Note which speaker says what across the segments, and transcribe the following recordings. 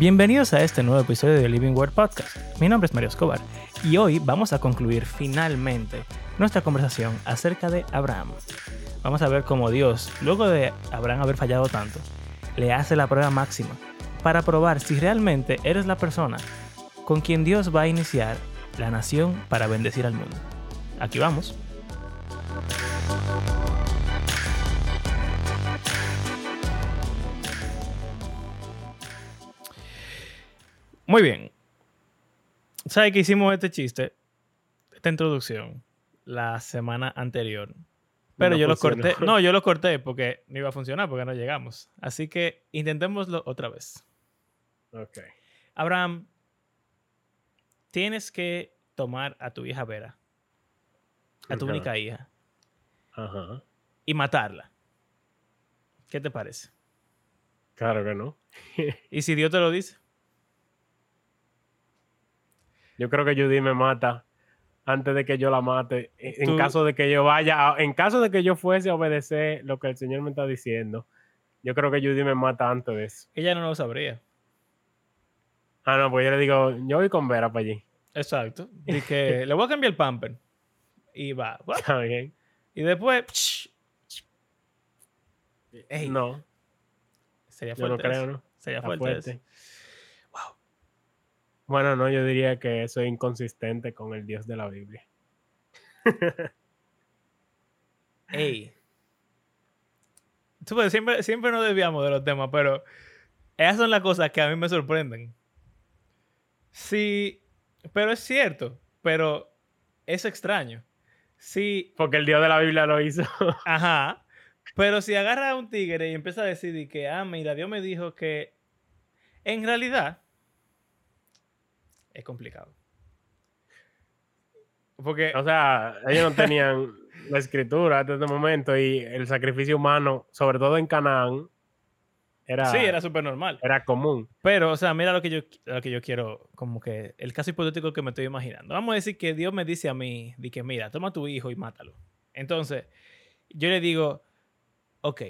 Speaker 1: Bienvenidos a este nuevo episodio de Living Word Podcast. Mi nombre es Mario Escobar y hoy vamos a concluir finalmente nuestra conversación acerca de Abraham. Vamos a ver cómo Dios, luego de Abraham haber fallado tanto, le hace la prueba máxima para probar si realmente eres la persona con quien Dios va a iniciar la nación para bendecir al mundo. Aquí vamos. Muy bien. ¿Sabes que hicimos este chiste, esta introducción, la semana anterior? Pero yo lo corté. No, yo lo corté porque no iba a funcionar porque no llegamos. Así que intentémoslo otra vez.
Speaker 2: Ok.
Speaker 1: Abraham, tienes que tomar a tu hija Vera, a tu única hija,
Speaker 2: Ajá.
Speaker 1: y matarla. ¿Qué te parece?
Speaker 2: Claro que no.
Speaker 1: ¿Y si Dios te lo dice?
Speaker 2: Yo creo que Judy me mata antes de que yo la mate. En
Speaker 1: Tú-
Speaker 2: caso de que yo vaya, a- en caso de que yo fuese a obedecer lo que el Señor me está diciendo, yo creo que Judy me mata antes de eso.
Speaker 1: Ella no lo sabría.
Speaker 2: Ah, no, pues yo le digo, yo voy con Vera para allí.
Speaker 1: Exacto. Y que le voy a cambiar el pamper. Y va.
Speaker 2: Está bien.
Speaker 1: Y después. Ey,
Speaker 2: No,
Speaker 1: sería
Speaker 2: yo no
Speaker 1: fuerte.
Speaker 2: creo,
Speaker 1: eso.
Speaker 2: ¿no?
Speaker 1: Sería fuerte.
Speaker 2: fuerte.
Speaker 1: eso.
Speaker 2: Bueno, no, yo diría que eso es inconsistente con el Dios de la Biblia.
Speaker 1: Ey. Tú, pues, siempre, siempre nos desviamos de los temas, pero esas son las cosas que a mí me sorprenden. Sí, pero es cierto, pero es extraño. Sí,
Speaker 2: Porque el Dios de la Biblia lo hizo.
Speaker 1: ajá, pero si agarra a un tigre y empieza a decir que, ah, mira, Dios me dijo que en realidad es complicado. Porque,
Speaker 2: O sea, ellos no tenían la escritura hasta este momento y el sacrificio humano, sobre todo en Canaán, era,
Speaker 1: sí, era súper normal.
Speaker 2: era común.
Speaker 1: Pero, o sea, mira lo que yo, lo que yo quiero, como que el caso hipotético que me estoy imaginando. Vamos a decir que Dios me dice a mí, de que mira, toma a tu hijo y mátalo. Entonces, yo le digo, ok,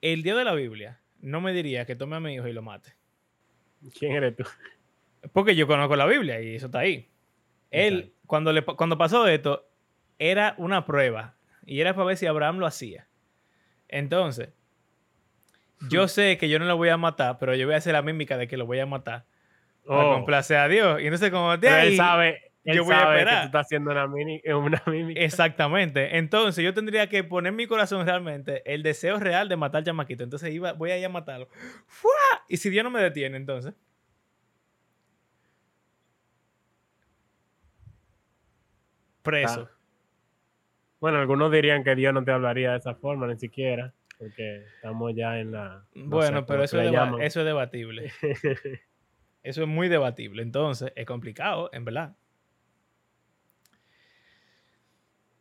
Speaker 1: el Dios de la Biblia no me diría que tome a mi hijo y lo mate.
Speaker 2: ¿Quién eres tú?
Speaker 1: Porque yo conozco la Biblia y eso está ahí. Él,
Speaker 2: Exacto.
Speaker 1: cuando, le, cuando pasó esto, era una prueba. Y era para ver si Abraham lo hacía. Entonces, yo sé que yo no lo voy a matar, pero yo voy a hacer la mímica de que lo voy a matar. Para
Speaker 2: Oh,
Speaker 1: complacer a Dios. Y entonces, como
Speaker 2: pero
Speaker 1: ahí.
Speaker 2: él sabe, él
Speaker 1: yo voy a
Speaker 2: sabe que
Speaker 1: esperar.
Speaker 2: tú estás haciendo una, mini, una mímica.
Speaker 1: Exactamente. Entonces, yo tendría que poner en mi corazón realmente el deseo real de matar al chamaquito. Entonces, iba, voy a ir a matarlo. ¡Fua! Y si Dios no me detiene, entonces. Preso.
Speaker 2: Ah. Bueno, algunos dirían que Dios no te hablaría de esa forma, ni siquiera, porque estamos ya en la... no
Speaker 1: bueno,
Speaker 2: sé,
Speaker 1: pero
Speaker 2: ¿cómo
Speaker 1: eso deba- eso es debatible. Eso es muy debatible. Entonces, es complicado, en verdad.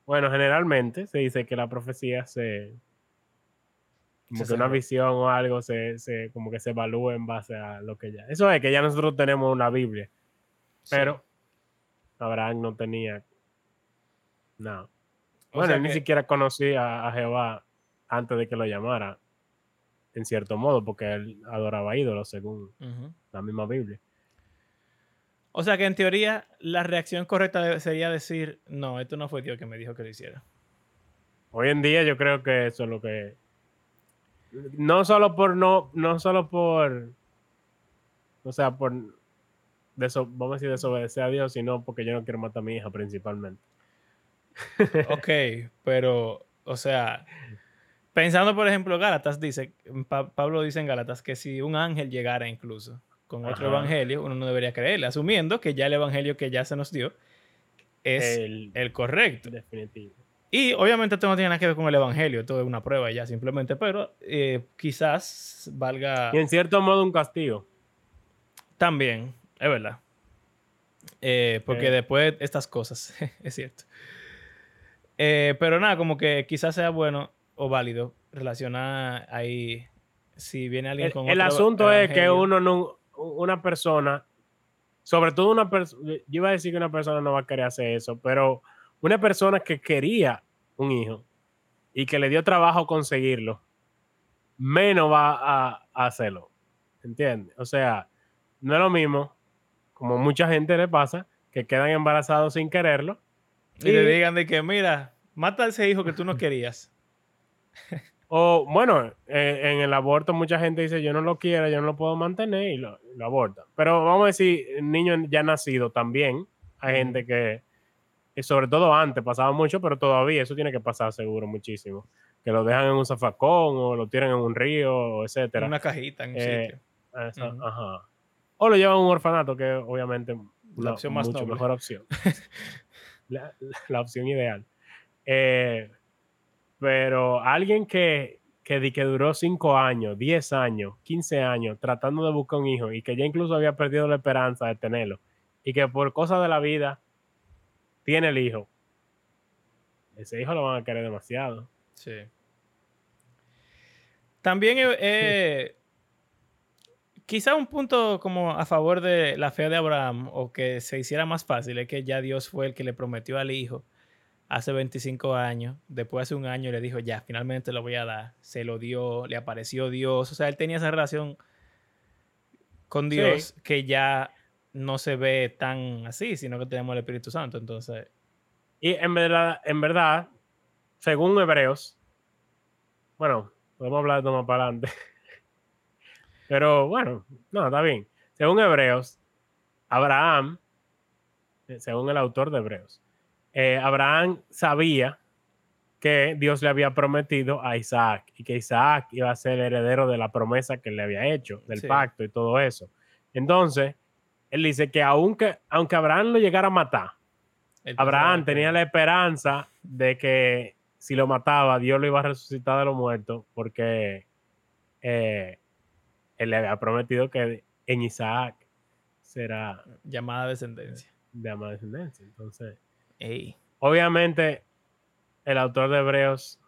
Speaker 2: Bueno, generalmente se dice que la profecía se... Como
Speaker 1: Se
Speaker 2: que una visión o algo se, se- como que se evalúa en base a lo que ya... Eso es que ya nosotros tenemos una Biblia,
Speaker 1: Sí.
Speaker 2: pero Abraham no tenía... No.
Speaker 1: O
Speaker 2: Bueno, él ni siquiera conocía a Jehová antes de que lo llamara, en cierto modo, porque él adoraba ídolos según la misma Biblia.
Speaker 1: O sea que en teoría la reacción correcta sería decir, no, esto no fue Dios que me dijo que lo hiciera.
Speaker 2: Hoy en día yo creo que eso es lo que no solo por no no solo por o sea por deso- vamos a decir desobedecer a Dios sino porque yo no quiero matar a mi hija principalmente
Speaker 1: Ok, pero, o sea, pensando por ejemplo, Gálatas dice, Pa- Pablo dice en Gálatas que si un ángel llegara incluso con otro
Speaker 2: Ajá.
Speaker 1: evangelio, uno no debería creerle, asumiendo que ya el evangelio que ya se nos dio es el,
Speaker 2: el
Speaker 1: correcto.
Speaker 2: definitivo
Speaker 1: Y obviamente esto no tiene nada que ver con el evangelio, esto es una prueba ya simplemente, pero eh, quizás valga
Speaker 2: y en cierto modo un castigo
Speaker 1: también, es verdad. Eh, porque
Speaker 2: Eh.
Speaker 1: después estas cosas, es cierto. Eh, pero nada, como que quizás sea bueno o válido relacionar ahí si viene alguien
Speaker 2: el,
Speaker 1: con
Speaker 2: el
Speaker 1: otro
Speaker 2: asunto es que uno no una persona sobre todo una persona yo iba a decir que una persona no va a querer hacer eso pero una persona que quería un hijo y que le dio trabajo conseguirlo menos va a, a hacerlo ¿entiendes? o sea no es lo mismo, como mucha gente le pasa, que quedan embarazados sin quererlo.
Speaker 1: Y, y le digan de que, mira, mata a ese hijo que tú no querías.
Speaker 2: O bueno, eh, en el aborto mucha gente dice yo no lo quiero, yo no lo puedo mantener y lo, lo aborta. Pero vamos a decir, niño ya nacido también, hay gente que, y sobre todo antes pasaba mucho, pero todavía eso tiene que pasar seguro muchísimo. Que lo dejan en un zafacón o lo tiran en un río, etcétera.
Speaker 1: En una cajita en un eh, sitio.
Speaker 2: Esa, uh -huh. Ajá. O lo llevan a un orfanato, que obviamente la opción más mucho noble. mejor opción. la, la, opción ideal. Eh, pero alguien que, que, que duró 5 años, 10 años, 15 años tratando de buscar un hijo y que ya incluso había perdido la esperanza de tenerlo y que por cosas de la vida tiene el hijo, ese hijo lo van a querer demasiado.
Speaker 1: Sí. También eh, quizá un punto como a favor de la fe de Abraham o que se hiciera más fácil es que ya Dios fue el que le prometió al hijo hace 25 años, después hace un año le dijo, ya, finalmente lo voy a dar, se lo dio, le apareció Dios, o sea, él tenía esa relación con Dios sí. que ya no se ve tan así, sino que tenemos el Espíritu Santo, entonces...
Speaker 2: Y en verdad, en verdad, según Hebreos, bueno, podemos hablar de más para adelante, pero bueno, no, está bien. Según Hebreos, Abraham, según el autor de Hebreos, eh, Abraham sabía que Dios le había prometido a Isaac y que Isaac iba a ser el heredero de la promesa que le había hecho, del sí. pacto y todo eso. Entonces, él dice que aunque, aunque Abraham lo llegara a matar, Abraham tenía la esperanza de que si lo mataba, Dios lo iba a resucitar de los muertos, porque eh, él le había prometido que en Isaac será
Speaker 1: llamada descendencia.
Speaker 2: Llamada descendencia. Entonces,
Speaker 1: Ey.
Speaker 2: Obviamente, el autor de Hebreos,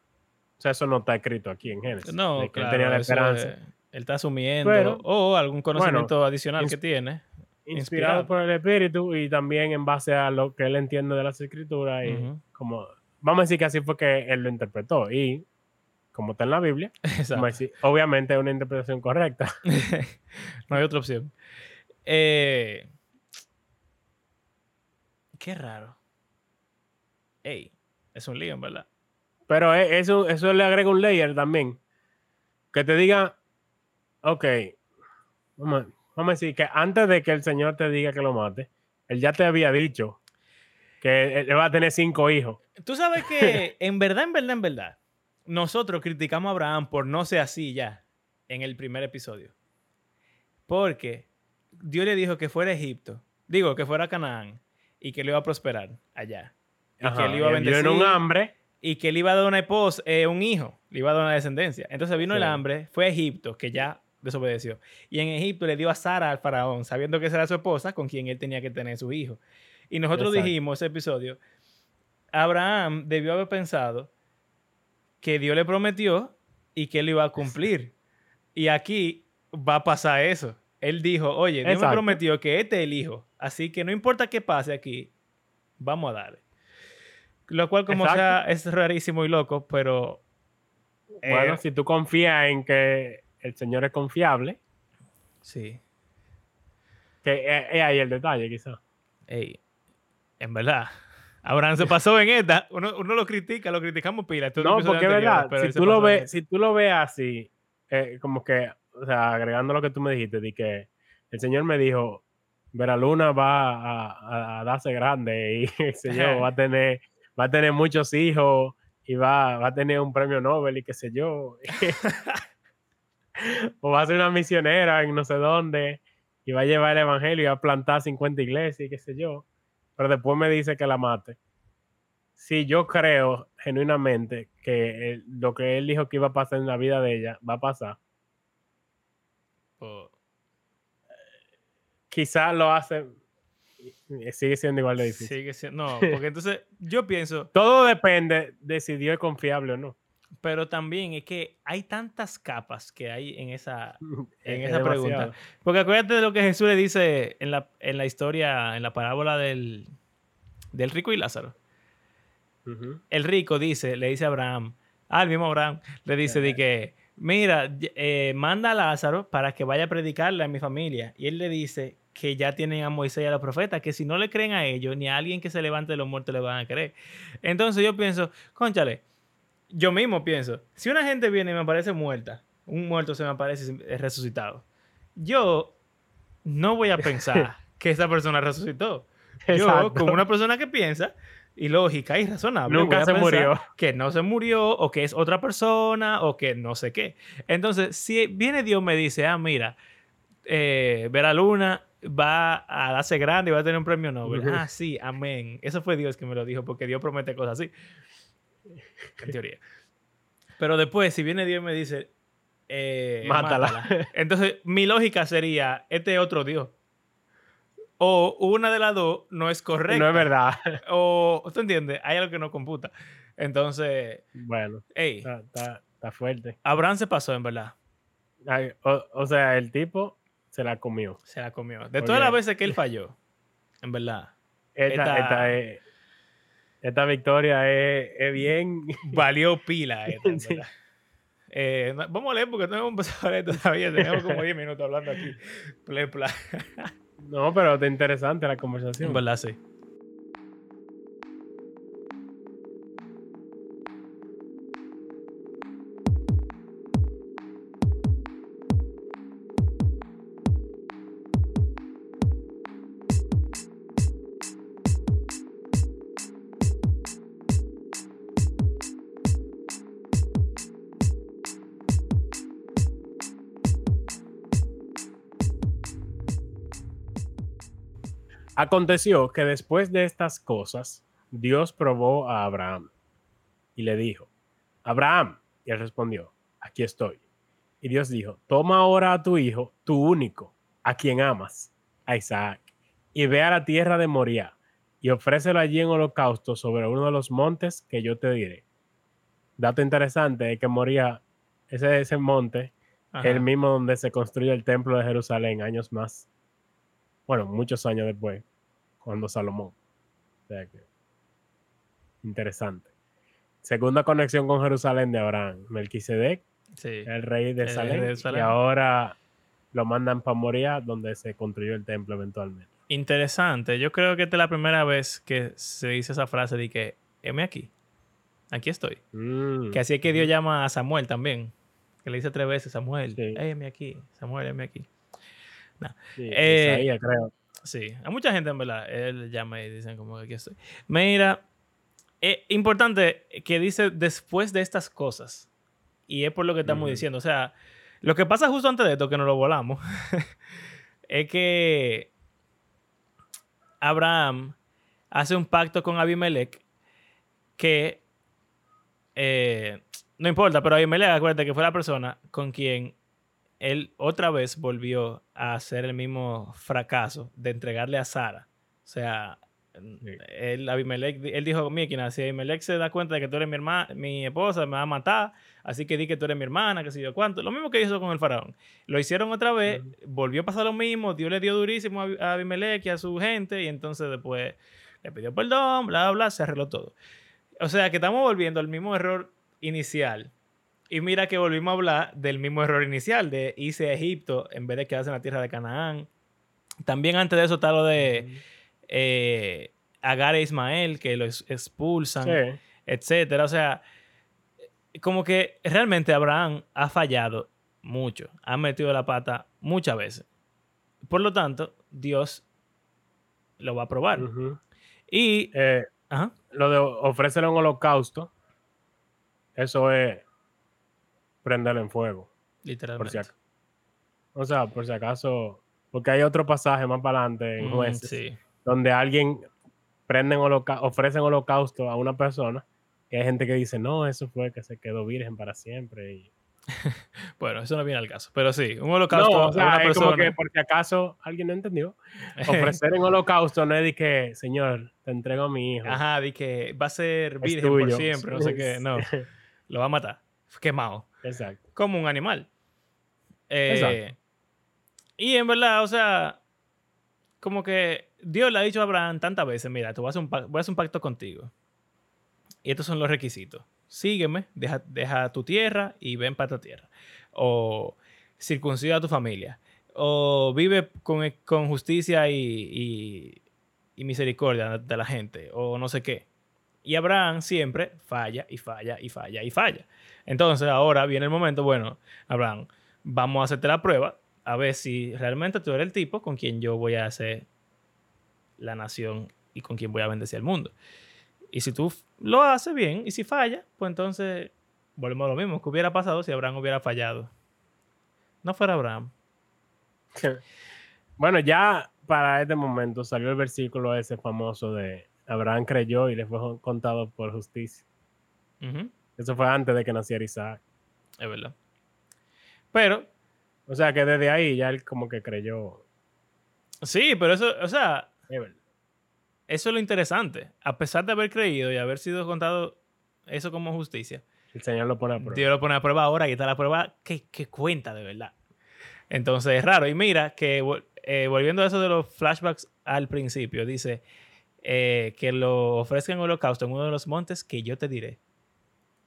Speaker 2: o sea, eso no está escrito aquí en Génesis.
Speaker 1: No,
Speaker 2: de que
Speaker 1: claro,
Speaker 2: él tenía la esperanza.
Speaker 1: Es, él está asumiendo o algún conocimiento
Speaker 2: bueno,
Speaker 1: adicional que tiene.
Speaker 2: Inspirado,
Speaker 1: Inspirado.
Speaker 2: por el Espíritu y también en base a lo que él entiende de las Escrituras y uh -huh. como, vamos a decir que así fue que él lo interpretó y como está en la Biblia, obviamente es una interpretación correcta.
Speaker 1: no hay otra opción. Eh, qué raro. Ey, es un lío, verdad.
Speaker 2: Pero eso, eso le agrega un layer también. Que te diga, ok, vamos, vamos, a decir que antes de que el Señor te diga que lo mate, él ya te había dicho que él va a tener cinco hijos.
Speaker 1: Tú sabes que en verdad, en verdad, en verdad, nosotros criticamos a Abraham por no ser así ya en el primer episodio. Porque Dios le dijo que fuera a Egipto, digo, que fuera a Canaán y que le iba a prosperar allá. Y Ajá, que él iba a bendecir.
Speaker 2: en un hambre.
Speaker 1: Y que él iba a dar una esposa, eh, un hijo, le iba a dar una descendencia. Entonces vino sí. el hambre, fue a Egipto, que ya desobedeció. Y en Egipto le dio a Sara al faraón, sabiendo que esa era su esposa, con quien él tenía que tener su hijo. Y nosotros Exacto. dijimos ese episodio, Abraham debió haber pensado que Dios le prometió y que él iba a cumplir. Y aquí va a pasar eso. Él dijo, oye, Dios Exacto. me prometió que este es el hijo. Así que no importa qué pase aquí, vamos a darle. Lo cual, como Exacto. sea, es rarísimo y loco, pero.
Speaker 2: Bueno, eh, si tú confías en que el Señor es confiable.
Speaker 1: Sí.
Speaker 2: Que es, es ahí el detalle, quizás.
Speaker 1: Ey, en verdad. Abraham se pasó en esta. Uno, uno, lo critica, lo criticamos pila.
Speaker 2: No, porque es verdad. Si tú, lo ves, si tú lo ves así, eh, como que, o sea, agregando lo que tú me dijiste, de que el Señor me dijo, Vera Luna va a, a, a darse grande y el Señor va a tener va a tener muchos hijos y va, va a tener un premio Nobel y qué sé yo. o va a ser una misionera en no sé dónde y va a llevar el evangelio y va a plantar 50 iglesias y qué sé yo. Pero después me dice que la mate. Si yo creo genuinamente que el, lo que él dijo que iba a pasar en la vida de ella va a pasar. Oh. Quizás lo hace sigue siendo igual de difícil.
Speaker 1: Sigue siendo, no, porque entonces yo pienso...
Speaker 2: Todo depende de si Dios es confiable o no.
Speaker 1: Pero también es que hay tantas capas que hay en esa, en es esa pregunta. Porque acuérdate de lo que Jesús le dice en la, en la historia, en la parábola del, del rico y Lázaro. Uh -huh. El rico dice, le dice a Abraham, al mismo Abraham, le dice de que, mira, eh, manda a Lázaro para que vaya a predicarle a mi familia. Y él le dice que ya tienen a Moisés y a los profetas, que si no le creen a ellos, ni a alguien que se levante de los muertos le van a creer. Entonces yo pienso, conchale, yo mismo pienso, si una gente viene y me aparece muerta, un muerto se me aparece resucitado, yo no voy a pensar que esa persona resucitó. Yo, como una persona que piensa, y lógica y razonable.
Speaker 2: Nunca se murió.
Speaker 1: Que no se murió o que es otra persona o que no sé qué. Entonces, si viene Dios me dice, ah, mira, eh, Vera Luna va a darse grande y va a tener un premio Nobel. ah, sí, amén. Eso fue Dios que me lo dijo porque Dios promete cosas así. En teoría. Pero después, si viene Dios y me dice, eh,
Speaker 2: mátala.
Speaker 1: Entonces, mi lógica sería, este es otro Dios o una de las dos no es correcta.
Speaker 2: No es verdad.
Speaker 1: O, ¿tú entiendes? Hay algo que no computa. Entonces,
Speaker 2: bueno, está, fuerte.
Speaker 1: Abraham se pasó, en verdad.
Speaker 2: o, sea, el tipo se la comió.
Speaker 1: Se la comió. De todas las veces que él falló, en verdad.
Speaker 2: Esta, esta, victoria es, bien...
Speaker 1: Valió pila. Eh, vamos a leer porque no hemos empezado a leer todavía. Tenemos como 10 minutos hablando aquí.
Speaker 2: No, pero está interesante la conversación.
Speaker 1: En verdad, sí.
Speaker 2: Aconteció que después de estas cosas, Dios probó a Abraham y le dijo, Abraham, y él respondió, aquí estoy. Y Dios dijo, toma ahora a tu hijo, tu único, a quien amas, a Isaac, y ve a la tierra de Moria, y ofrécelo allí en holocausto sobre uno de los montes que yo te diré. Dato interesante es que Moria, ese, ese monte, es el mismo donde se construyó el templo de Jerusalén años más bueno, muchos años después, cuando Salomón. O sea que, interesante. Segunda conexión con Jerusalén de Abraham, Melquisedec, el rey de Salem, y ahora lo mandan para Moria, donde se construyó el templo eventualmente.
Speaker 1: Interesante. Yo creo que esta es la primera vez que se dice esa frase de que, heme aquí, aquí estoy. Mm. Que así es que Dios llama a Samuel también, que le dice tres veces, Samuel, sí. heme aquí, Samuel, heme aquí.
Speaker 2: Sí, eh, creo.
Speaker 1: Sí, a mucha gente en verdad, él llama y dicen como que aquí estoy. Mira, es importante que dice después de estas cosas, y es por lo que estamos diciendo, o sea, lo que pasa justo antes de esto, que nos lo volamos, es que Abraham hace un pacto con Abimelech que eh, no importa, pero Abimelech, acuérdate que fue la persona con quien él otra vez volvió a hacer el mismo fracaso de entregarle a Sara. O sea, él, Abimelech, él dijo, mira, si Abimelech se da cuenta de que tú eres mi, hermana, mi esposa, me va a matar, así que di que tú eres mi hermana, que sé yo cuánto. Lo mismo que hizo con el faraón. Lo hicieron otra vez, volvió a pasar lo mismo, Dios le dio durísimo a Abimelech y a su gente, y entonces después le pidió perdón, bla, bla, bla, se arregló todo. O sea, que estamos volviendo al mismo error inicial y mira que volvimos a hablar del mismo error inicial, de irse a Egipto en vez de quedarse en la tierra de Canaán. También antes de eso está lo de eh, Agar e Ismael, que los expulsan, etcétera. O sea, como que realmente Abraham ha fallado mucho, ha metido la pata muchas veces. Por lo tanto, Dios lo va a probar. Y
Speaker 2: eh, lo de ofrecer un holocausto, eso es prenderlo en fuego.
Speaker 1: Literalmente.
Speaker 2: o sea, por si acaso, porque hay otro pasaje más para adelante en jueces, donde alguien prenden ofrecen holocausto a una persona y hay gente que dice, no, eso fue que se quedó virgen para siempre. Y...
Speaker 1: bueno, eso no viene al caso, pero sí, un holocausto
Speaker 2: a una persona. Como que por si acaso alguien no entendió, ofrecer en holocausto no es de que, señor, te entrego a mi hijo.
Speaker 1: Ajá, de que va a ser virgen por siempre, no sé qué, no, lo va a matar, quemado.
Speaker 2: Exacto.
Speaker 1: Como un animal. Eh, y en verdad, o sea, como que Dios le ha dicho a Abraham tantas veces, mira, tú vas a, un voy a hacer un pacto contigo. Y estos son los requisitos. Sígueme, deja, deja tu tierra y ven para esta tierra. O circuncida a tu familia. O vive con, con justicia y, y, misericordia de la gente. O no sé qué. Y Abraham siempre falla y falla y falla y falla. Entonces ahora viene el momento, bueno, Abraham, vamos a hacerte la prueba a ver si realmente tú eres el tipo con quien yo voy a hacer la nación y con quien voy a bendecir el mundo. Y si tú lo haces bien y si falla, pues entonces volvemos a lo mismo. ¿Qué hubiera pasado si Abraham hubiera fallado? No fuera Abraham.
Speaker 2: bueno, ya para este momento salió el versículo ese famoso de Abraham creyó y le fue contado por justicia. Eso fue antes de que naciera Isaac.
Speaker 1: Es verdad. Pero.
Speaker 2: O sea que desde ahí ya él como que creyó.
Speaker 1: Sí, pero eso, o sea. Es verdad. Eso es lo interesante. A pesar de haber creído y haber sido contado eso como justicia.
Speaker 2: El Señor lo pone a prueba.
Speaker 1: Dios lo pone a prueba ahora y está la prueba que, cuenta de verdad. Entonces es raro. Y mira que eh, volviendo a eso de los flashbacks al principio, dice eh, que lo ofrezcan holocausto en uno de los montes que yo te diré.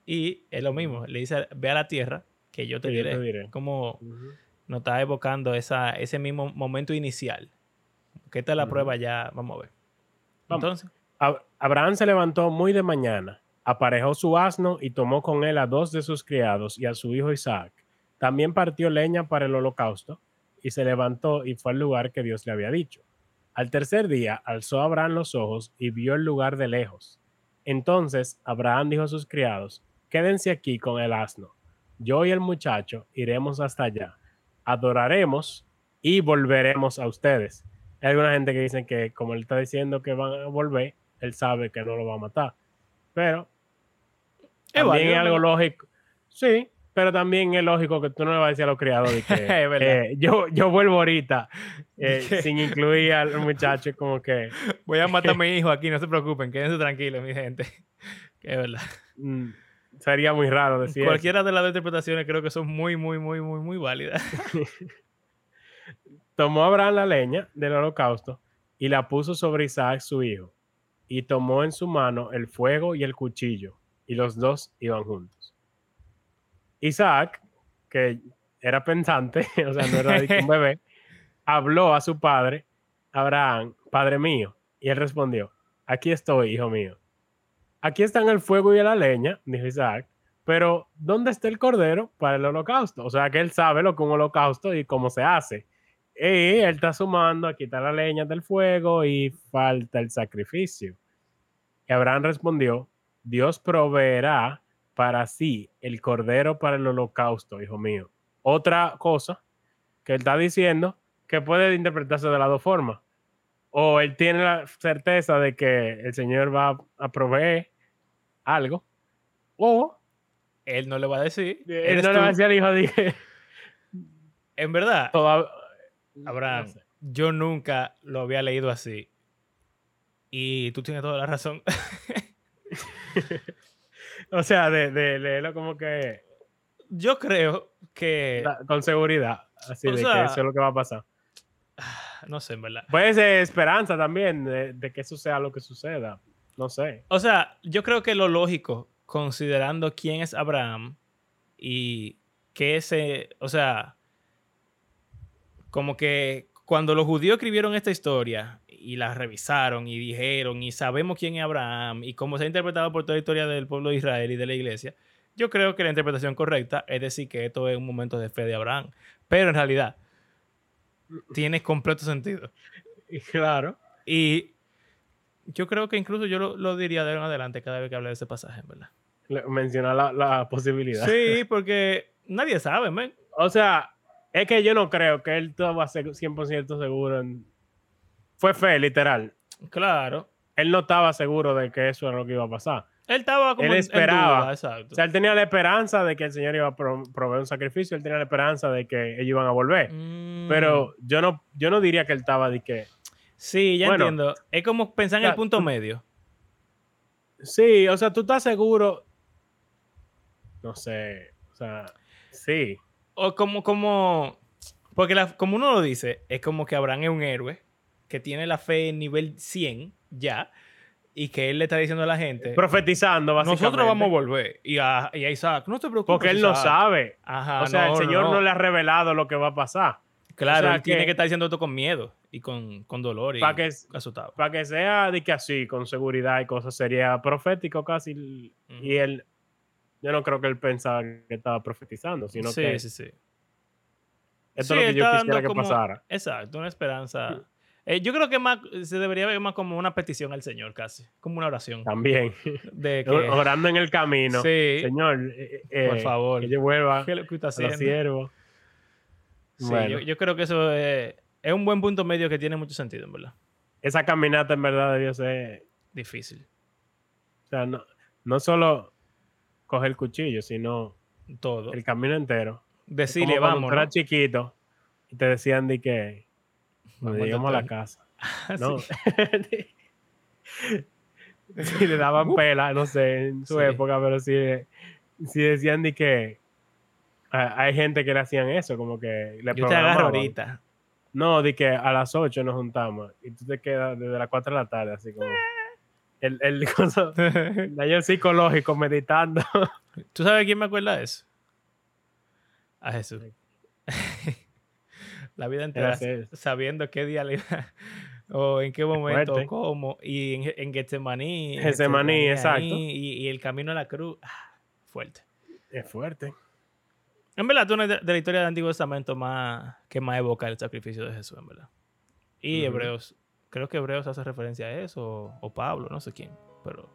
Speaker 1: Y es lo mismo. Le dice, ve a la tierra que yo te, diré. Como nos está evocando esa, ese mismo momento inicial. Que esta es la prueba ya. Vamos a ver. Entonces.
Speaker 2: Abraham se levantó muy de mañana, aparejó su asno y tomó con él a dos de sus criados y a su hijo Isaac. También partió leña para el holocausto y se levantó y fue al lugar que Dios le había dicho. Al tercer día alzó Abraham los ojos y vio el lugar de lejos. Entonces Abraham dijo a sus criados, quédense aquí con el asno. Yo y el muchacho iremos hasta allá, adoraremos y volveremos a ustedes. Hay alguna gente que dice que como él está diciendo que van a volver, él sabe que no lo va a matar. Pero también es algo lógico. Sí, pero también es lógico que tú no le vas a decir a los criados que eh, yo, yo vuelvo ahorita eh, sin incluir al muchacho como que
Speaker 1: voy a matar a mi hijo aquí, no se preocupen, quédense tranquilos, mi gente. Que es verdad.
Speaker 2: Mm, sería muy raro decir.
Speaker 1: Cualquiera de las dos interpretaciones creo que son muy, muy, muy, muy, muy válidas.
Speaker 2: tomó Abraham la leña del holocausto y la puso sobre Isaac su hijo, y tomó en su mano el fuego y el cuchillo, y los dos iban juntos. Isaac, que era pensante, o sea, no era un bebé, habló a su padre, Abraham, Padre mío, y él respondió, aquí estoy, hijo mío. Aquí están el fuego y la leña, dijo Isaac, pero ¿dónde está el cordero para el holocausto? O sea, que él sabe lo que un holocausto y cómo se hace. Y él está sumando a quitar la leña del fuego y falta el sacrificio. Y Abraham respondió, Dios proveerá para sí el cordero para el holocausto, hijo mío. Otra cosa que él está diciendo que puede interpretarse de las dos formas. O él tiene la certeza de que el Señor va a proveer algo. O
Speaker 1: él no le va a decir.
Speaker 2: Él no le va a decir al hijo, dije.
Speaker 1: En verdad. Abraham, yo nunca lo había leído así. Y tú tienes toda la razón.
Speaker 2: o sea, de, leerlo como que.
Speaker 1: Yo creo que.
Speaker 2: Con seguridad. Así de que eso es lo que va a pasar.
Speaker 1: No sé, en verdad.
Speaker 2: Puede ser esperanza también de, de, que eso sea lo que suceda. No sé.
Speaker 1: O sea, yo creo que lo lógico, considerando quién es Abraham y que ese. O sea como que cuando los judíos escribieron esta historia y la revisaron y dijeron y sabemos quién es Abraham y cómo se ha interpretado por toda la historia del pueblo de Israel y de la iglesia, yo creo que la interpretación correcta es decir que esto es un momento de fe de Abraham. Pero en realidad tiene completo sentido.
Speaker 2: Claro.
Speaker 1: Y yo creo que incluso yo lo, diría de en adelante cada vez que hable de ese pasaje, ¿verdad?
Speaker 2: Menciona la, la posibilidad.
Speaker 1: Sí, porque nadie sabe, man.
Speaker 2: O sea, es que yo no creo que él estaba 100% seguro. En... Fue fe, literal.
Speaker 1: Claro.
Speaker 2: Él no estaba seguro de que eso era lo que iba a pasar.
Speaker 1: Él estaba como
Speaker 2: él esperaba. exacto. O sea, él tenía la esperanza de que el Señor iba a proveer un sacrificio. Él tenía la esperanza de que ellos iban a volver. Mm. Pero yo no, yo no diría que él estaba de que...
Speaker 1: Sí, ya entiendo. Es como pensar en el punto medio.
Speaker 2: Sí, o sea, tú estás seguro... No sé. O sea, sí
Speaker 1: o como, como, porque la, como uno lo dice, es como que Abraham es un héroe que tiene la fe en nivel 100 ya, y que él le está diciendo a la gente,
Speaker 2: Profetizando, básicamente.
Speaker 1: nosotros vamos a volver. Y a, y a Isaac, no te preocupes.
Speaker 2: Porque él no
Speaker 1: Isaac".
Speaker 2: sabe.
Speaker 1: Ajá,
Speaker 2: o sea,
Speaker 1: no,
Speaker 2: el Señor no.
Speaker 1: no.
Speaker 2: le ha revelado lo que va a pasar.
Speaker 1: Claro,
Speaker 2: o sea,
Speaker 1: él tiene
Speaker 2: que-
Speaker 1: estar diciendo esto con miedo y con, con dolor y
Speaker 2: Para que,
Speaker 1: asustado.
Speaker 2: para que sea de que así, con seguridad y cosas, sería profético casi. Y él, yo no creo que él pensaba que estaba profetizando, sino
Speaker 1: sí,
Speaker 2: que
Speaker 1: sí, sí.
Speaker 2: esto
Speaker 1: Sí,
Speaker 2: es lo que yo quisiera que
Speaker 1: como-
Speaker 2: pasara.
Speaker 1: Exacto, una esperanza. Eh, yo creo que más se debería ver más como una petición al Señor, casi. Como una oración.
Speaker 2: También.
Speaker 1: De que,
Speaker 2: Orando en el camino.
Speaker 1: Sí.
Speaker 2: Señor, eh, eh,
Speaker 1: Por favor.
Speaker 2: Que yo vuelva
Speaker 1: ¿Qué lo que
Speaker 2: a los siervos.
Speaker 1: Sí,
Speaker 2: Bueno.
Speaker 1: yo, yo creo que eso es, es un buen punto medio que tiene mucho sentido, en verdad.
Speaker 2: Esa caminata en verdad debió ser.
Speaker 1: Difícil.
Speaker 2: O sea, no, no solo coger el cuchillo, sino
Speaker 1: Todo.
Speaker 2: el camino entero.
Speaker 1: Decirle,
Speaker 2: cuando
Speaker 1: vamos.
Speaker 2: tú
Speaker 1: ¿no?
Speaker 2: chiquito y te decían de que cuando llegamos a la casa.
Speaker 1: Sí.
Speaker 2: ¿no? si le daban pela, no sé, en su
Speaker 1: Sí.
Speaker 2: época, pero sí, sí decían de que a- hay gente que le hacían eso, como que le
Speaker 1: Yo te agarro ahorita.
Speaker 2: No, de que a las 8 nos juntamos y tú te quedas desde las 4 de la tarde, así como el, el, cosa- el daño psicológico meditando.
Speaker 1: ¿Tú sabes quién me acuerda de eso? A Jesús. La vida entera sabiendo qué día le iba o en qué momento,
Speaker 2: fuerte.
Speaker 1: cómo, y en, en Getsemaní.
Speaker 2: Getsemaní, exacto.
Speaker 1: Y, y el camino a la cruz. ah, fuerte.
Speaker 2: Es fuerte.
Speaker 1: En verdad, tú una de de la historia del Antiguo Testamento más que más evoca el sacrificio de Jesús, en verdad. Y. Hebreos, creo que Hebreos hace referencia a eso, o, o Pablo, no sé quién, pero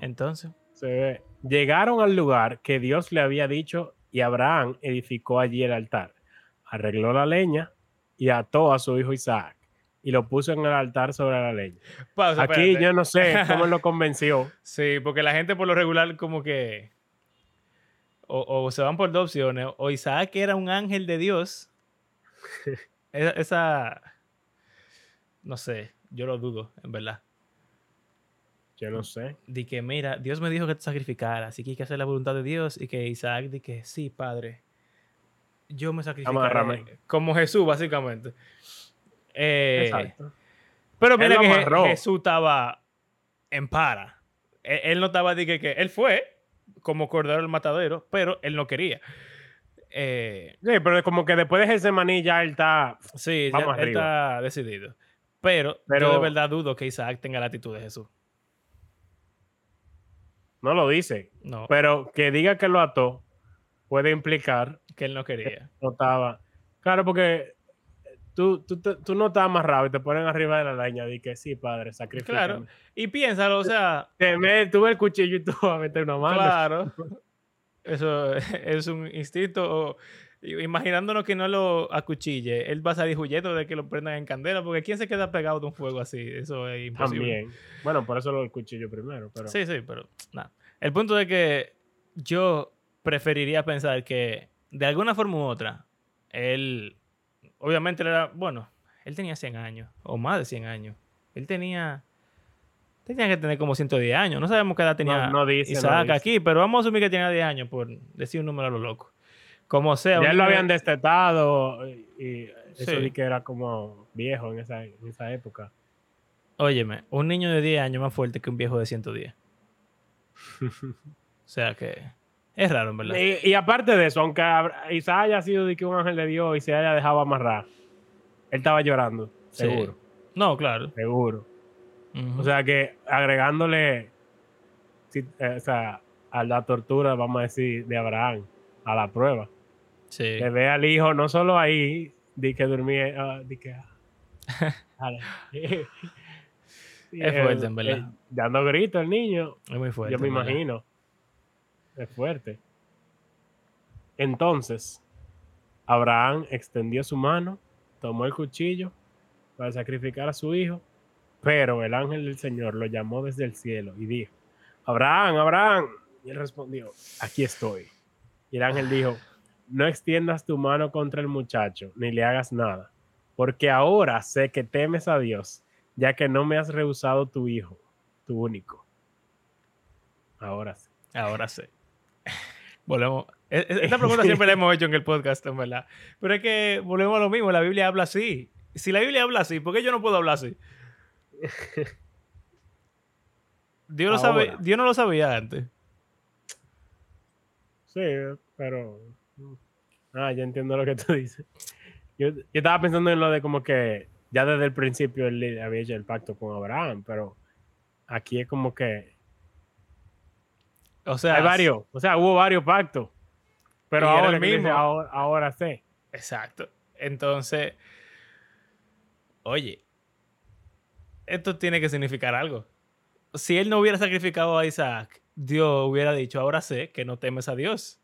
Speaker 1: Entonces,
Speaker 2: se ve. Llegaron al lugar que Dios le había dicho y Abraham edificó allí el altar. Arregló la leña y ató a su hijo Isaac y lo puso en el altar sobre la leña.
Speaker 1: pausa,
Speaker 2: Aquí
Speaker 1: espérate.
Speaker 2: yo no sé cómo lo convenció.
Speaker 1: Sí, porque la gente por lo regular como que o, o se van por dos opciones, o Isaac era un ángel de Dios. esa, esa- no sé, yo lo dudo, en verdad.
Speaker 2: Yo no sé.
Speaker 1: De que, mira, Dios me dijo que te sacrificara, así que hay que hacer la voluntad de Dios. Y que Isaac di que, sí, padre, yo me sacrificaré.
Speaker 2: Amárrame.
Speaker 1: Como Jesús, básicamente. Eh,
Speaker 2: Exacto.
Speaker 1: Pero mira que
Speaker 2: amarró.
Speaker 1: Jesús estaba en para. Él, él no estaba de que, que él fue como cordero del matadero, pero él no quería. Eh,
Speaker 2: Sí, pero como que después de Getsemaní ya él está...
Speaker 1: sí, ya- él está decidido. Pero,
Speaker 2: Pero-
Speaker 1: yo de verdad dudo que Isaac tenga la actitud de Jesús.
Speaker 2: No lo dice.
Speaker 1: No,
Speaker 2: Pero que diga que lo ató puede implicar
Speaker 1: que él no quería.
Speaker 2: que no estaba... Claro, porque tú, tú, tú no estás amarrado y te ponen arriba de la leña y que sí, padre, sacrifica.
Speaker 1: Claro. Y piénsalo, o sea,
Speaker 2: Te me, tú ves el cuchillo y tú vas a meter una mano.
Speaker 1: claro. Eso es un instinto. o- Imaginándonos que no lo acuchille, él va a salir huyendo de que lo prendan en candela, porque ¿quién se queda pegado de un fuego así? Eso es imposible.
Speaker 2: También. Bueno, por eso lo del cuchillo primero. Pero...
Speaker 1: Sí, sí, pero nada. El punto es que yo preferiría pensar que de alguna forma u otra, él, obviamente él era, bueno, él tenía 100 años, o más de 100 años. Él tenía, tenía que tener como 110 años. No sabemos qué edad tenía
Speaker 2: No- no dice, no
Speaker 1: Isaac aquí, pero vamos a asumir que tenía 10 años por decir un número a lo loco. Como sea.
Speaker 2: Ya lo habían destetado y, eso
Speaker 1: Sí.
Speaker 2: que era como viejo en esa, en esa época.
Speaker 1: Óyeme, un niño de 10 años más fuerte que un viejo de 110. O sea que es raro, en verdad.
Speaker 2: Y, y aparte de eso, aunque Isaac haya sido de que un ángel de Dios y se haya dejado amarrar, él estaba llorando,
Speaker 1: Sí.
Speaker 2: seguro,
Speaker 1: No, claro.
Speaker 2: seguro. O sea que agregándole eh, o sea, a la tortura, vamos a decir, de Abraham, a la prueba.
Speaker 1: sí.
Speaker 2: Que ve al hijo no solo ahí, di que dormía, ah, di que... Sí,
Speaker 1: Es fuerte, en verdad.
Speaker 2: eh, dando gritos el niño,
Speaker 1: Es muy fuerte.
Speaker 2: yo me imagino. Es fuerte. Entonces, Abraham extendió su mano, tomó el cuchillo para sacrificar a su hijo, pero el ángel del Señor lo llamó desde el cielo y dijo, Abraham, Abraham. Y él respondió, aquí estoy. Y el ángel dijo, no extiendas tu mano contra el muchacho, ni le hagas nada, porque ahora sé que temes a Dios, ya que no me has rehusado tu hijo, tu único. Ahora sí.
Speaker 1: Ahora sí. Volvemos. e- e- Esta pregunta siempre la hemos hecho en el podcast, en verdad. Pero es que volvemos a lo mismo. La Biblia habla así. Si la Biblia habla así, ¿por qué yo no puedo hablar así? Dios, lo sabe,
Speaker 2: Ahora.
Speaker 1: Dios no lo sabía antes.
Speaker 2: Sí, pero. Ah, ya entiendo lo que tú dices. Yo, yo estaba pensando en lo de como que ya desde el principio él había hecho el pacto con Abraham, pero aquí es como que
Speaker 1: O sea,
Speaker 2: hay varios, o sea, hubo varios pactos. Pero ahora,
Speaker 1: el
Speaker 2: que dice,
Speaker 1: mismo.
Speaker 2: ahora, ahora sé.
Speaker 1: Exacto. Entonces, oye, esto tiene que significar algo. Si él no hubiera sacrificado a Isaac, Dios hubiera dicho, ahora sé que no temes a Dios,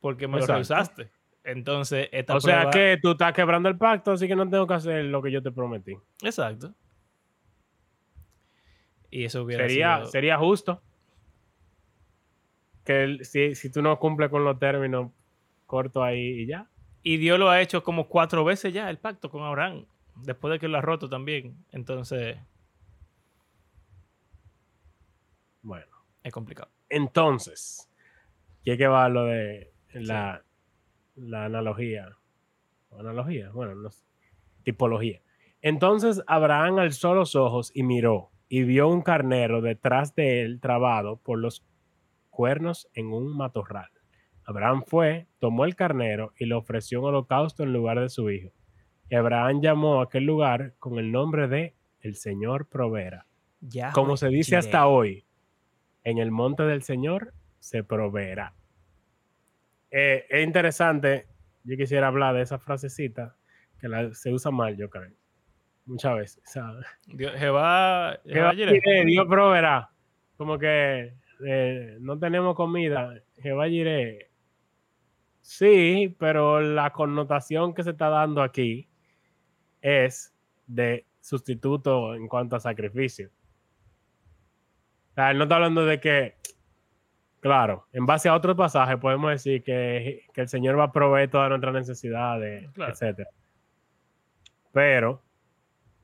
Speaker 1: porque me lo rehusaste. Entonces, esta
Speaker 2: O sea que tú estás quebrando el pacto, así que no tengo que hacer lo que yo te prometí.
Speaker 1: Exacto. Y eso hubiera
Speaker 2: Sería,
Speaker 1: sido...
Speaker 2: sería justo que si, si tú no cumples con los términos, corto ahí y ya.
Speaker 1: Y Dios lo ha hecho como cuatro veces ya, el pacto con Abraham, después de que lo ha roto también. Entonces,
Speaker 2: Bueno.
Speaker 1: es complicado.
Speaker 2: Entonces, ¿qué que va lo de la, la analogía? ¿O analogía? Bueno, no sé. Tipología. Entonces Abraham alzó los ojos y miró, y vio un carnero detrás de él trabado por los cuernos en un matorral. Abraham fue, tomó el carnero y le ofreció un holocausto en lugar de su hijo. Y Abraham llamó a aquel lugar con el nombre de El Señor proveerá.
Speaker 1: Ya,
Speaker 2: Como se dice hasta hoy, en el monte del Señor se proveerá. Eh, es interesante, yo quisiera hablar de esa frasecita que la- se usa mal, yo creo. Muchas veces. o sea,
Speaker 1: Dios- Jehová, Jehová
Speaker 2: Jehová
Speaker 1: Jireh.
Speaker 2: Jireh, Dios proveerá. Como que eh, no tenemos comida. Jehová Jireh. Sí, pero la connotación que se está dando aquí es de sustituto en cuanto a sacrificio. O sea, él no está hablando de que, claro, en base a otros pasajes podemos decir que, que el Señor va a proveer todas nuestras necesidades,
Speaker 1: Claro.
Speaker 2: etcétera. Pero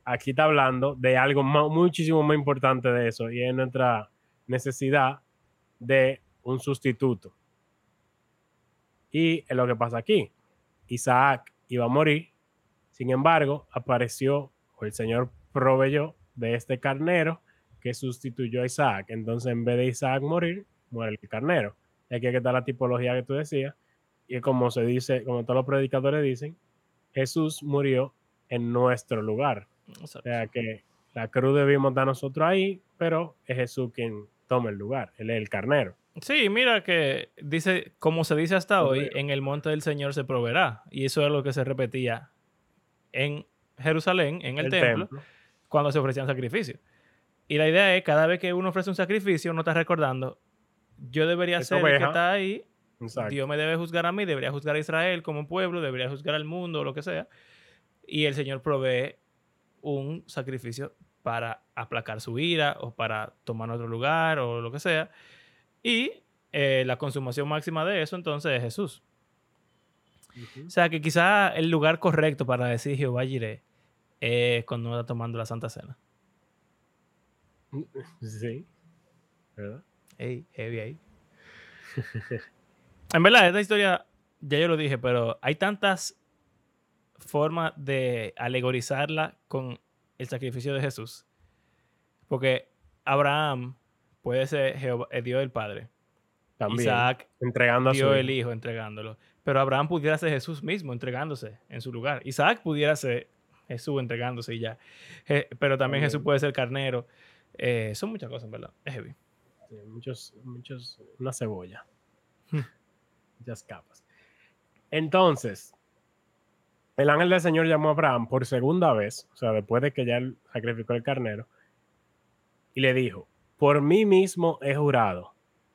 Speaker 2: aquí está hablando de algo muchísimo más importante de eso y es nuestra necesidad de un sustituto. Y es lo que pasa aquí. Isaac iba a morir, sin embargo, apareció o el Señor proveyó de este carnero que sustituyó a Isaac. Entonces, en vez de Isaac morir, muere el carnero. Aquí que está la tipología que tú decías. Y como se dice, como todos los predicadores dicen, Jesús murió en nuestro lugar. O
Speaker 1: Exacto.
Speaker 2: sea que la cruz debimos dar nosotros ahí, pero es Jesús quien toma el lugar. Él es el carnero.
Speaker 1: Sí, mira que dice, como se dice hasta hoy, en el monte del Señor se proveerá. Y eso es lo que se repetía en Jerusalén, en el, templo, cuando se ofrecían sacrificios. Y la idea es, cada vez que uno ofrece un sacrificio, uno está recordando, yo debería ser el que
Speaker 2: oveja.
Speaker 1: está ahí,
Speaker 2: Exacto.
Speaker 1: Dios me debe juzgar a mí, debería juzgar a Israel como un pueblo, debería juzgar al mundo, o lo que sea. Y el Señor provee un sacrificio para aplacar su ira o para tomar otro lugar o lo que sea. Y eh, la consumación máxima de eso entonces es Jesús. O sea que quizá el lugar correcto para decir Jehová Jireh es cuando uno está tomando la Santa Cena.
Speaker 2: Sí. ¿Verdad?
Speaker 1: Ey, heavy ahí. en verdad, esta historia, ya yo lo dije, pero hay tantas formas de alegorizarla con el sacrificio de Jesús. Porque Abraham puede ser Jehová, el Dios del Padre.
Speaker 2: También.
Speaker 1: Isaac,
Speaker 2: entregando a su
Speaker 1: el Hijo entregándolo. Pero Abraham pudiera ser Jesús mismo entregándose en su lugar. Isaac pudiera ser Jesús entregándose y ya. Je- pero también. Jesús puede ser carnero. Eh, son muchas cosas, verdad. Es heavy.
Speaker 2: Sí, muchos, muchos, una cebolla.
Speaker 1: Hmm.
Speaker 2: Muchas capas. Entonces, el ángel del Señor llamó a Abraham por segunda vez, o sea, después de que ya sacrificó el carnero, y le dijo, por mí mismo he jurado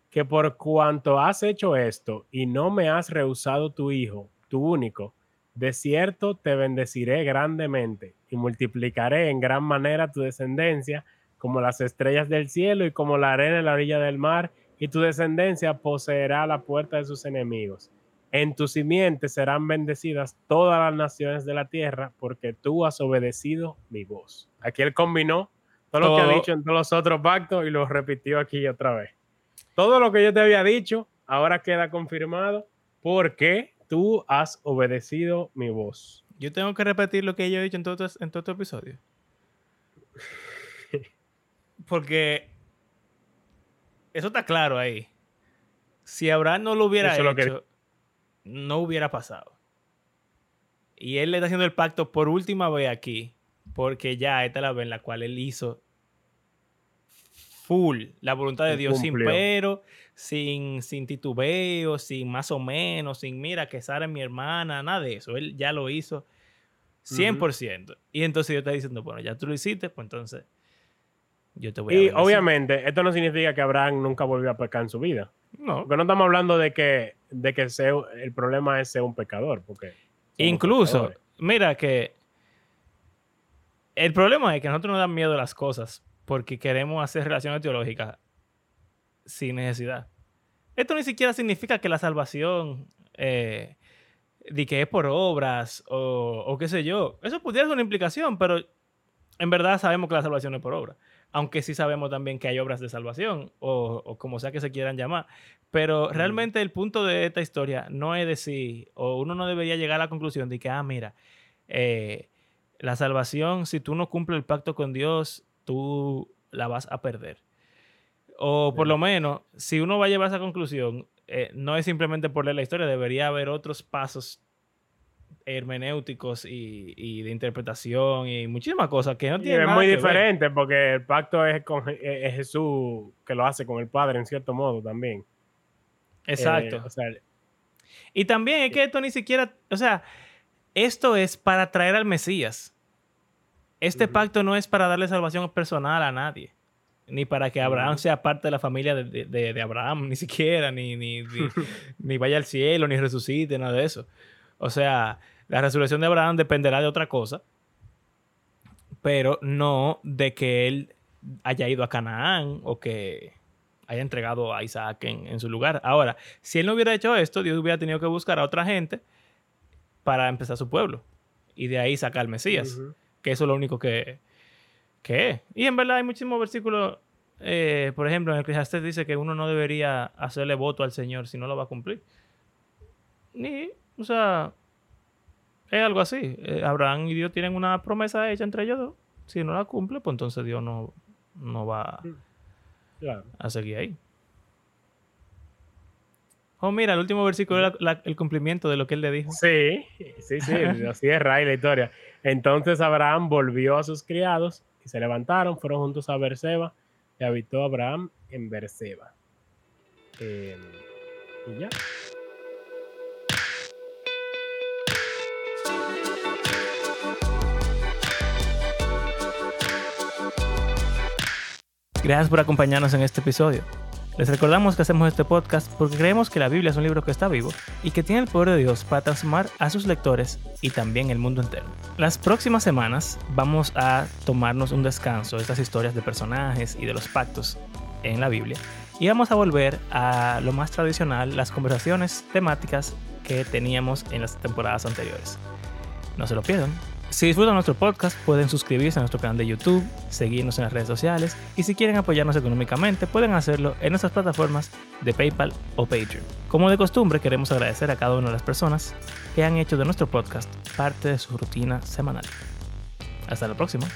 Speaker 2: que por cuanto has hecho esto y no me has rehusado tu hijo, tu único, de cierto te bendeciré grandemente y multiplicaré en gran manera tu descendencia como las estrellas del cielo y como la arena en la orilla del mar, y tu descendencia poseerá la puerta de sus enemigos. En tu simiente serán bendecidas todas las naciones de la tierra, porque tú has obedecido mi voz. Aquí él combinó todo, lo que ha dicho en todos los otros pactos y lo repitió aquí otra vez. Todo lo que yo te había dicho ahora queda confirmado porque tú has obedecido mi voz.
Speaker 1: Yo tengo que repetir lo que yo he dicho en todo, en todo este episodio. Porque eso está claro ahí. Si Abraham no lo hubiera hecho, no hubiera pasado. Y él le está haciendo el pacto por última vez aquí, porque ya esta es la vez en la cual él hizo full la voluntad de Dios, sin pero, sin, sin titubeo, sin más o menos, sin mira que Sara es mi hermana, nada de eso. Él ya lo hizo 100%. Y entonces yo estoy diciendo, bueno, ya tú lo hiciste, pues entonces yo te voy
Speaker 2: a Y obviamente, esto no significa que Abraham nunca volvió a pecar en su vida. No. Porque no estamos hablando de que, de que sea, el problema es ser un pecador. Porque
Speaker 1: Incluso, mira que el problema es que a nosotros nos dan miedo las cosas porque queremos hacer relaciones teológicas sin necesidad. Esto ni siquiera significa que la salvación eh, de que es por obras o, o, qué sé yo. Eso pudiera ser una implicación, pero en verdad sabemos que la salvación es por obra. Aunque sí sabemos también que hay obras de salvación o, o como sea que se quieran llamar. Pero realmente el punto de esta historia no es decir, o uno no debería llegar a la conclusión de que, ah, mira, eh, la salvación, si tú no cumples el pacto con Dios, tú la vas a perder. O por lo menos, si uno va a llevar esa conclusión, eh, no es simplemente por leer la historia, debería haber otros pasos hermenéuticos y, de interpretación y muchísimas cosas que no tienen.
Speaker 2: Es muy diferente porque el pacto es con es Jesús que lo hace con el Padre en cierto modo también.
Speaker 1: Exacto. Eh, y también es que esto ni siquiera, o sea, esto es para traer al Mesías. Este pacto no es para darle salvación personal a nadie. Ni para que Abraham sea parte de la familia de, Abraham, ni siquiera, ni, ni, ni, vaya al cielo, ni resucite, nada de eso. O sea, la resurrección de Abraham dependerá de otra cosa, pero no de que él haya ido a Canaán o que haya entregado a Isaac en, su lugar. Ahora, si él no hubiera hecho esto, Dios hubiera tenido que buscar a otra gente para empezar su pueblo y de ahí sacar al Mesías que eso es lo único que, que es. Y en verdad hay muchísimos versículos, eh, por ejemplo, en el Eclesiastes dice que uno no debería hacerle voto al Señor si no lo va a cumplir. Ni, o sea, es algo así. Eh, Abraham y Dios tienen una promesa hecha entre ellos dos. Si no la cumple, pues entonces Dios no, no va a seguir ahí. Oh, mira, el último versículo era el cumplimiento de lo que él le dijo.
Speaker 2: Sí, sí, sí, así es Ray la historia. Entonces Abraham volvió a sus criados y se levantaron, fueron juntos a Berseba y habitó Abraham en Berseba. Em, y ya.
Speaker 1: Gracias por acompañarnos en este episodio. Les recordamos que hacemos este podcast porque creemos que la Biblia es un libro que está vivo y que tiene el poder de Dios para transformar a sus lectores y también el mundo entero. Las próximas semanas vamos a tomarnos un descanso de estas historias de personajes y de los pactos en la Biblia y vamos a volver a lo más tradicional, las conversaciones temáticas que teníamos en las temporadas anteriores. No se lo pierdan. Si disfrutan nuestro podcast, pueden suscribirse a nuestro canal de YouTube, seguirnos en las redes sociales y si quieren apoyarnos económicamente, pueden hacerlo en nuestras plataformas de PayPal o Patreon. Como de costumbre, queremos agradecer a cada una de las personas que han hecho de nuestro podcast parte de su rutina semanal. Hasta la próxima.